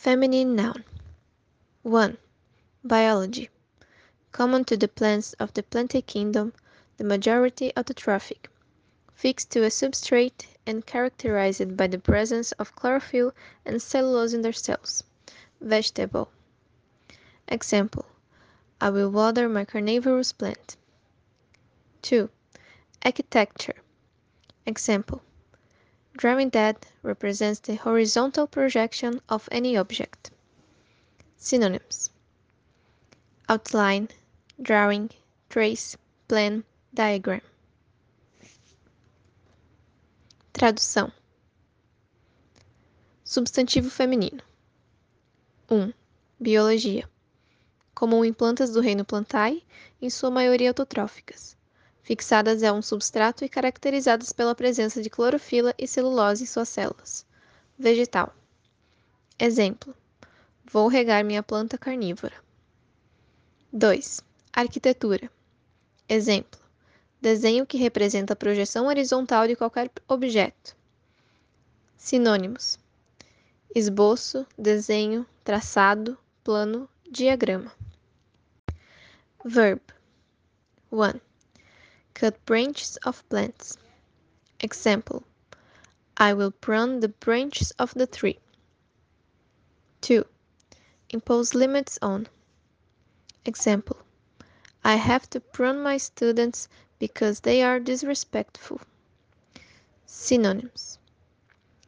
Feminine noun. 1. Biology. Common to the plants of the plantae kingdom, the majority of the traffic. Fixed to a substrate and characterized by the presence of chlorophyll and cellulose in their cells. Vegetable. Example. I will water my carnivorous plant. 2. Architecture. Example. Drawing that represents the horizontal projection of any object. Synonyms: outline, drawing, trace, plan, diagram. Tradução: Substantivo feminino: 1. Biologia. Comum em plantas do reino Plantae, em sua maioria autotróficas fixadas a um substrato e caracterizadas pela presença de clorofila e celulose em suas células. Vegetal. Exemplo: Vou regar minha planta carnívora. 2. Arquitetura. Exemplo: Desenho que representa a projeção horizontal de qualquer objeto. Sinônimos: esboço, desenho, traçado, plano, diagrama. Verb 1. Cut branches of plants. Example: I will prune the branches of the tree. 2. Impose limits on. Example: I have to prune my students because they are disrespectful. Synonyms: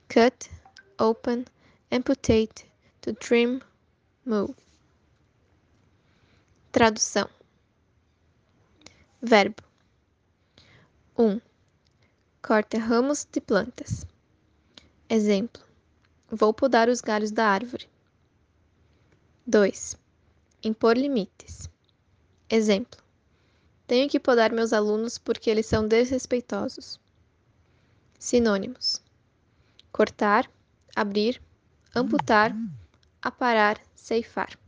cut, open, amputate, to trim, move. Tradução: Verbo 1. Corta ramos de plantas. Exemplo: Vou podar os galhos da árvore. 2. Impor limites. Exemplo: Tenho que podar meus alunos porque eles são desrespeitosos. Sinônimos: cortar, abrir, amputar, aparar, ceifar.